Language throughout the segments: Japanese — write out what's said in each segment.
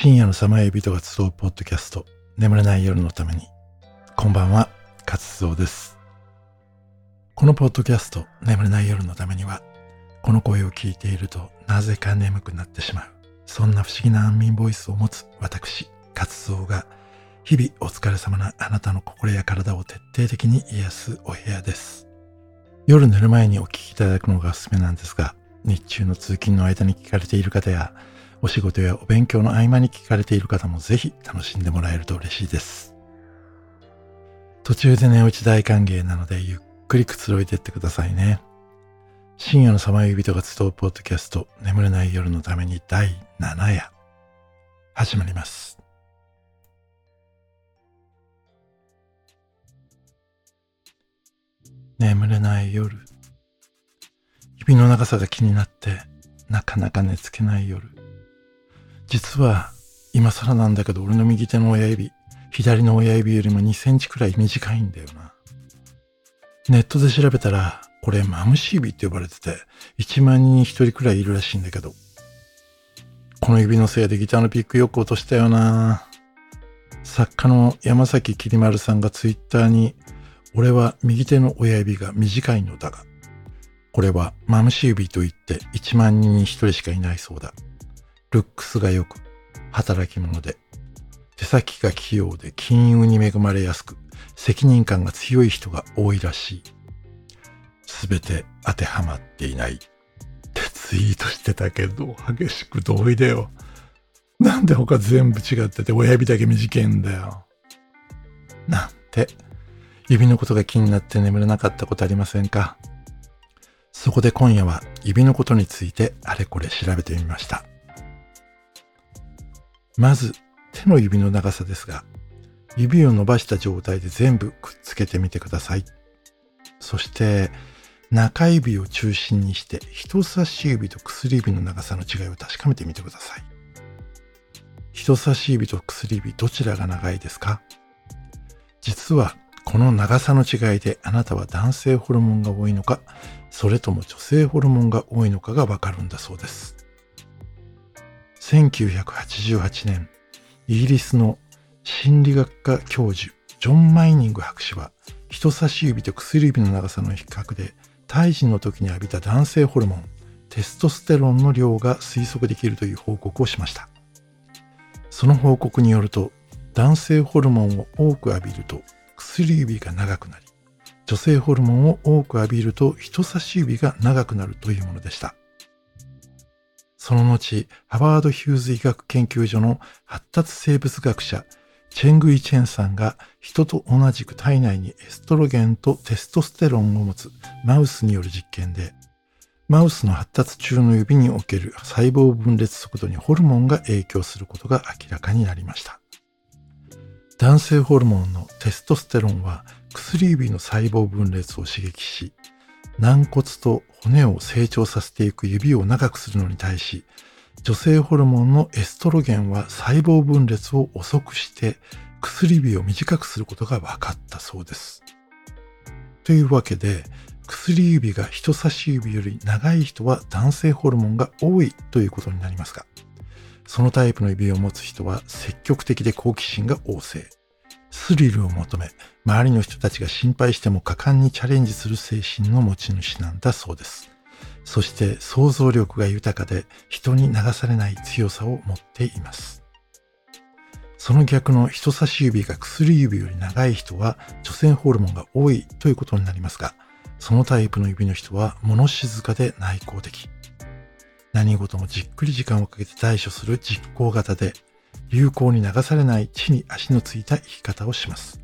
深夜のさまよい人が集うポッドキャスト、眠れない夜のために。こんばんは、活動です。このポッドキャスト、眠れない夜のためには、この声を聞いているとなぜか眠くなってしまう。そんな不思議な安眠ボイスを持つ私、活動が、日々お疲れ様なあなたの心や体を徹底的に癒すお部屋です。夜寝る前にお聞きいただくのがおすすめなんですが、日中の通勤の間に聞かれている方や、お仕事やお勉強の合間に聞かれている方もぜひ楽しんでもらえると嬉しいです。途中で寝落ち大歓迎なのでゆっくりくつろいでってくださいね。深夜のさまよい人が集うポッドキャスト眠れない夜のために第7夜始まります。眠れない夜指の長さが気になってなかなか寝つけない夜実は今更なんだけど俺の右手の親指、左の親指よりも2センチくらい短いんだよな。ネットで調べたら、これマムシ指って呼ばれてて、1万人に1人くらいいるらしいんだけど、この指のせいでギターのピックよく落としたよな。作家の山崎きり丸さんがツイッターに、俺は右手の親指が短いのだが、これはマムシ指といって1万人に1人しかいないそうだ。ルックスが良く、働き者で、手先が器用で金融に恵まれやすく、責任感が強い人が多いらしい。すべて当てはまっていない。ってツイートしてたけど、激しく同意だよ。なんで他全部違ってて親指だけ短いんだよ。なんて、指のことが気になって眠れなかったことありませんか？そこで今夜は指のことについてあれこれ調べてみました。まず手の指の長さですが、指を伸ばした状態で全部くっつけてみてください。そして中指を中心にして人差し指と薬指の長さの違いを確かめてみてください。人差し指と薬指どちらが長いですか？実はこの長さの違いであなたは男性ホルモンが多いのか、それとも女性ホルモンが多いのかがわかるんだそうです。1988年、イギリスの心理学科教授、ジョン・マイニング博士は、人差し指と薬指の長さの比較で、胎児の時に浴びた男性ホルモン、テストステロンの量が推測できるという報告をしました。その報告によると、男性ホルモンを多く浴びると薬指が長くなり、女性ホルモンを多く浴びると人差し指が長くなるというものでした。その後、ハバード・ヒューズ医学研究所の発達生物学者、チェングイ・チェンさんが人と同じく体内にエストロゲンとテストステロンを持つマウスによる実験で、マウスの発達中の指における細胞分裂速度にホルモンが影響することが明らかになりました。男性ホルモンのテストステロンは薬指の細胞分裂を刺激し、軟骨と骨を成長させていく指を長くするのに対し、女性ホルモンのエストロゲンは細胞分裂を遅くして薬指を短くすることが分かったそうです。というわけで、薬指が人差し指より長い人は男性ホルモンが多いということになりますが、そのタイプの指を持つ人は積極的で好奇心が旺盛。スリルを求め、周りの人たちが心配しても果敢にチャレンジする精神の持ち主なんだそうです。そして想像力が豊かで人に流されない強さを持っています。その逆の人差し指が薬指より長い人は女性ホルモンが多いということになりますが、そのタイプの指の人は物静かで内向的。何事もじっくり時間をかけて対処する実行型で流行に流されない地に足のついた生き方をします。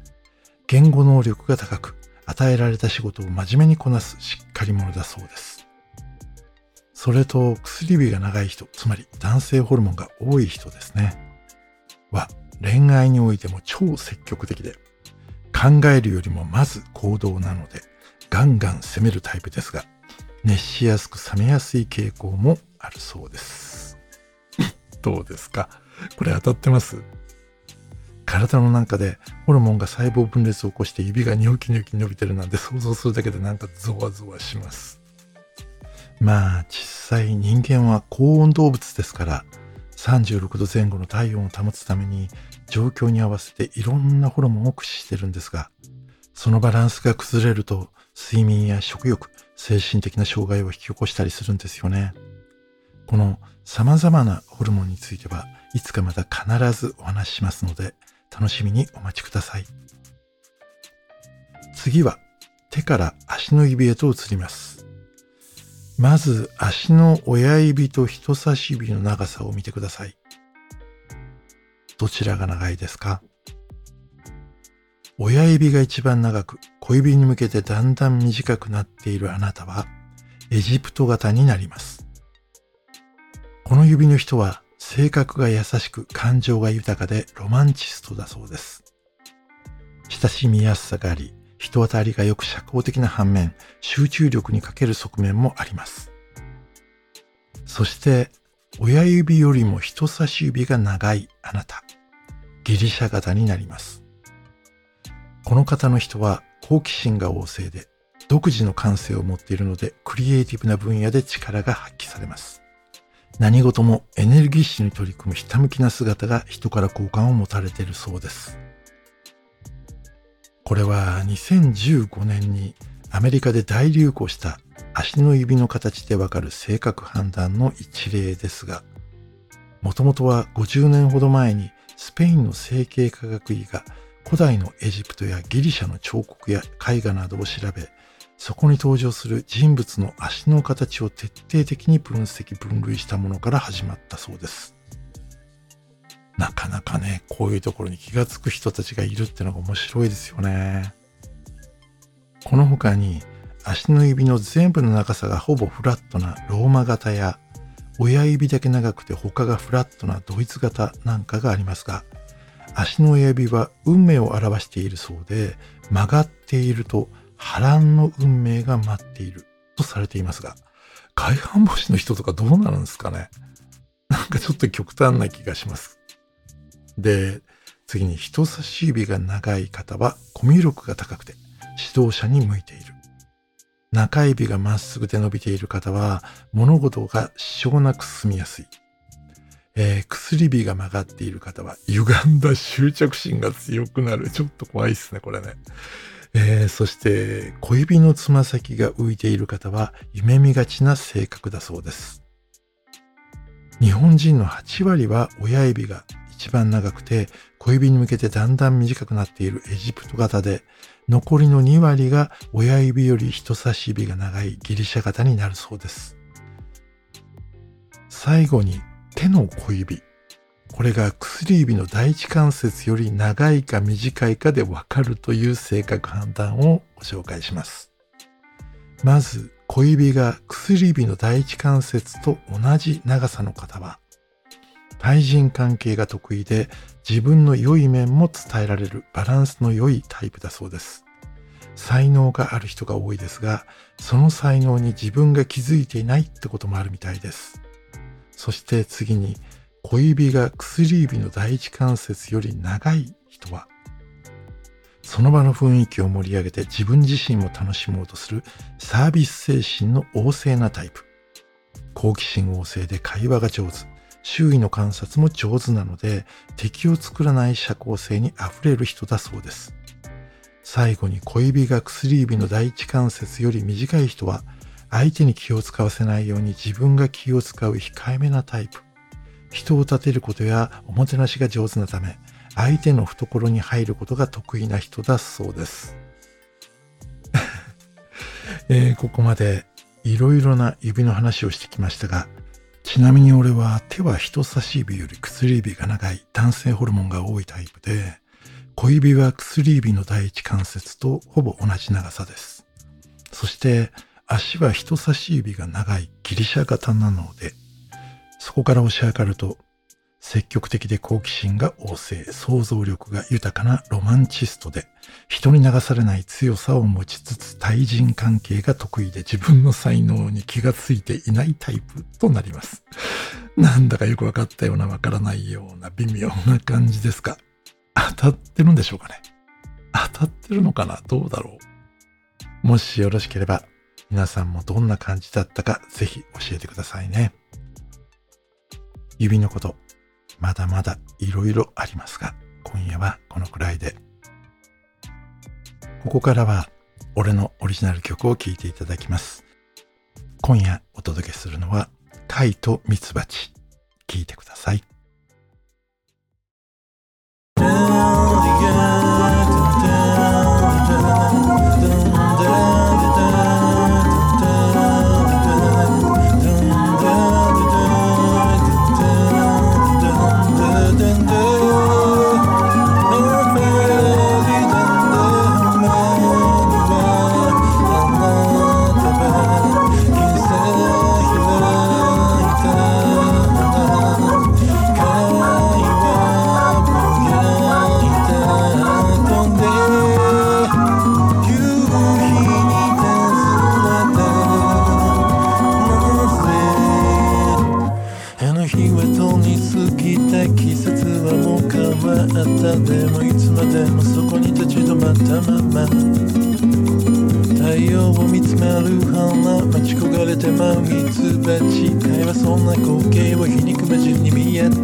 言語能力が高く、与えられた仕事を真面目にこなすしっかり者だそうです。それと薬指が長い人、つまり男性ホルモンが多い人ですね。は恋愛においても超積極的で、考えるよりもまず行動なので、ガンガン攻めるタイプですが、熱しやすく冷めやすい傾向もあるそうです。どうですか？これ当たってます体の中でホルモンが細胞分裂を起こして指がニョキニョキ伸びてるなんて想像するだけでなんかゾワゾワします。まあ実際人間は高温動物ですから36度前後の体温を保つために状況に合わせていろんなホルモンを駆使してるんですが、そのバランスが崩れると睡眠や食欲、精神的な障害を引き起こしたりするんですよね。この様々なホルモンについてはいつかまた必ずお話ししますので楽しみにお待ちください。次は手から足の指へと移ります。まず足の親指と人差し指の長さを見てください。どちらが長いですか？親指が一番長く小指に向けてだんだん短くなっているあなたはエジプト型になります。この指の人は性格が優しく感情が豊かでロマンチストだそうです。親しみやすさがあり、人当たりがよく社交的な反面、集中力に欠ける側面もあります。そして、親指よりも人差し指が長いあなた、ギリシャ型になります。この方の人は好奇心が旺盛で、独自の感性を持っているので、クリエイティブな分野で力が発揮されます。何事もエネルギッシュに取り組むひたむきな姿が人から好感を持たれているそうです。これは2015年にアメリカで大流行した足の指の形でわかる性格判断の一例ですが、もともとは50年ほど前にスペインの整形科学医が古代のエジプトやギリシャの彫刻や絵画などを調べ、そこに登場する人物の足の形を徹底的に分析分類したものから始まったそうです。なかなかね、こういうところに気がつく人たちがいるってのが面白いですよね。この他に足の指の全部の長さがほぼフラットなローマ型や親指だけ長くて他がフラットなドイツ型なんかがありますが、足の親指は運命を表しているそうで、曲がっていると波乱の運命が待っているとされていますが、外反母趾の人とかどうなるんですかねなんかちょっと極端な気がします。で、次に人差し指が長い方はコミュ力が高くて指導者に向いている。中指がまっすぐで伸びている方は物事が支障なく進みやすい。えー、薬指が曲がっている方は歪んだ執着心が強くなる。ちょっと怖いっすね、これね。えー、そして小指のつま先が浮いている方は夢見がちな性格だそうです。日本人の8割は親指が一番長くて小指に向けてだんだん短くなっているエジプト型で残りの2割が親指より人差し指が長いギリシャ型になるそうです。最後に手の小指。これが薬指の第一関節より長いか短いかでわかるという性格判断をご紹介します。まず小指が薬指の第一関節と同じ長さの方は対人関係が得意で自分の良い面も伝えられるバランスの良いタイプだそうです。才能がある人が多いですが、その才能に自分が気づいていないってこともあるみたいです。そして次に小指が薬指の第一関節より長い人は、その場の雰囲気を盛り上げて自分自身も楽しもうとするサービス精神の旺盛なタイプ。好奇心旺盛で会話が上手。周囲の観察も上手なので敵を作らない社交性に溢れる人だそうです。最後に小指が薬指の第一関節より短い人は相手に気を使わせないように自分が気を使う控えめなタイプ。人を立てることやおもてなしが上手なため相手の懐に入ることが得意な人だそうです。えー、ここまでいろいろな指の話をしてきましたがちなみに俺は手は人差し指より薬指が長い男性ホルモンが多いタイプで、小指は薬指の第一関節とほぼ同じ長さです。そして足は人差し指が長いギリシャ型なので、そこから押し上がると積極的で好奇心が旺盛、想像力が豊かなロマンチストで、人に流されない強さを持ちつつ対人関係が得意で自分の才能に気がついていないタイプとなります。なんだかよくわかったようなわからないような微妙な感じですが、当たってるんでしょうかね当たってるのかな？どうだろう？もしよろしければ、皆さんもどんな感じだったかぜひ教えてくださいね。指のこと、まだまだいろいろありますが、今夜はこのくらいで。ここからは俺のオリジナル曲を聴いていただきます。今夜お届けするのは、貝とミツバチ。聴いてください。そんな光景を皮肉魔神に見えた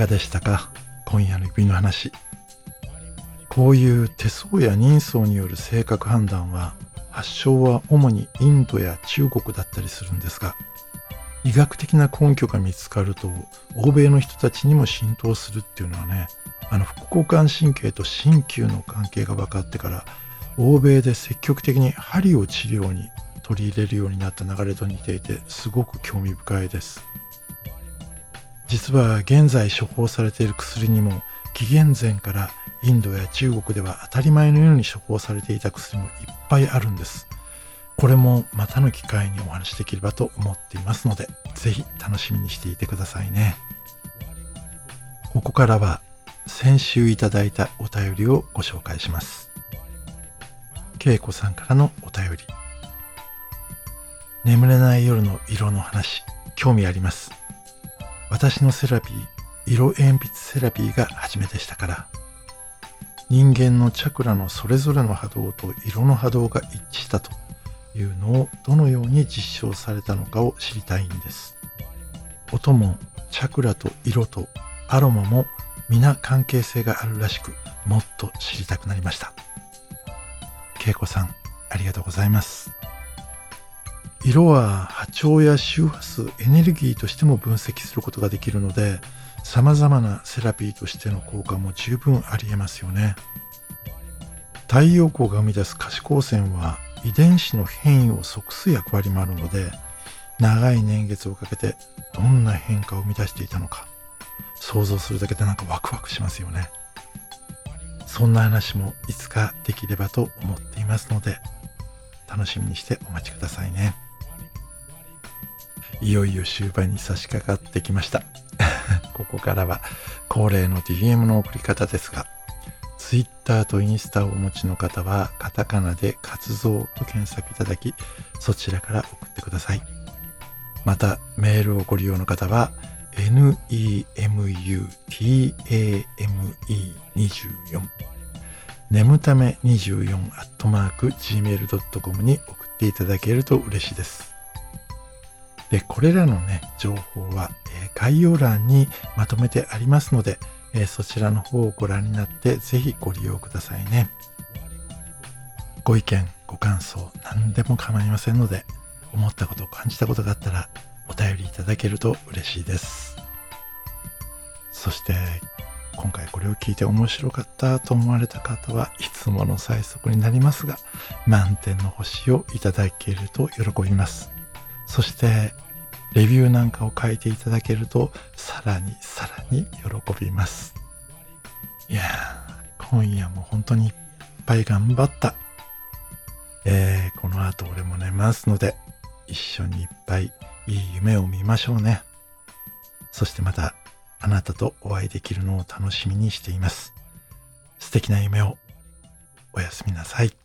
がでしたか？今夜の指の話。こういう手相や人相による性格判断は発祥は主にインドや中国だったりするんですが医学的な根拠が見つかると欧米の人たちにも浸透するっていうのはねあの副交感神経と鍼灸の関係が分かってから欧米で積極的に針を治療に取り入れるようになった流れと似ていてすごく興味深いです。実は現在処方されている薬にも紀元前からインドや中国では当たり前のように処方されていた薬もいっぱいあるんです。これもまたの機会にお話しできればと思っていますので、ぜひ楽しみにしていてくださいね。ここからは先週いただいたお便りをご紹介します。恵子さんからのお便り。眠れない夜の色の話、興味あります。私のセラピー、色鉛筆セラピーが初めでしたから、人間のチャクラのそれぞれの波動と色の波動が一致したというのをどのように実証されたのかを知りたいんです。音もチャクラと色とアロマも皆関係性があるらしくもっと知りたくなりました。恵子さん、ありがとうございます。色は波長や周波数、エネルギーとしても分析することができるので、様々なセラピーとしての効果も十分あり得ますよね。太陽光が生み出す可視光線は遺伝子の変異を即す役割もあるので、長い年月をかけてどんな変化を生み出していたのか、想像するだけでなんかワクワクしますよね。そんな話もいつかできればと思っていますので、楽しみにしてお待ちくださいね。いよいよ終盤に差し掛かってきました。ここからは恒例の DM の送り方ですが、Twitter とインスタをお持ちの方は、カタカナで活動と検索いただき、そちらから送ってください。また、メールをご利用の方は、nemutame24 眠ため24アットマーク gmail.com に送っていただけると嬉しいです。で、これらのね、情報は、え、概要欄にまとめてありますので、え、そちらの方をご覧になってぜひご利用くださいね。ご意見、ご感想、何でも構いませんので、思ったこと、感じたことがあったらお便りいただけると嬉しいです。そして、今回これを聞いて面白かったと思われた方はいつもの最速になりますが、満点の星をいただけると喜びます。そして、レビューなんかを書いていただけると、さらにさらに喜びます。いやー、今夜も本当にいっぱい頑張った。えー、この後俺も寝ますので、一緒にいっぱいいい夢を見ましょうね。そしてまた、あなたとお会いできるのを楽しみにしています。素敵な夢をおやすみなさい。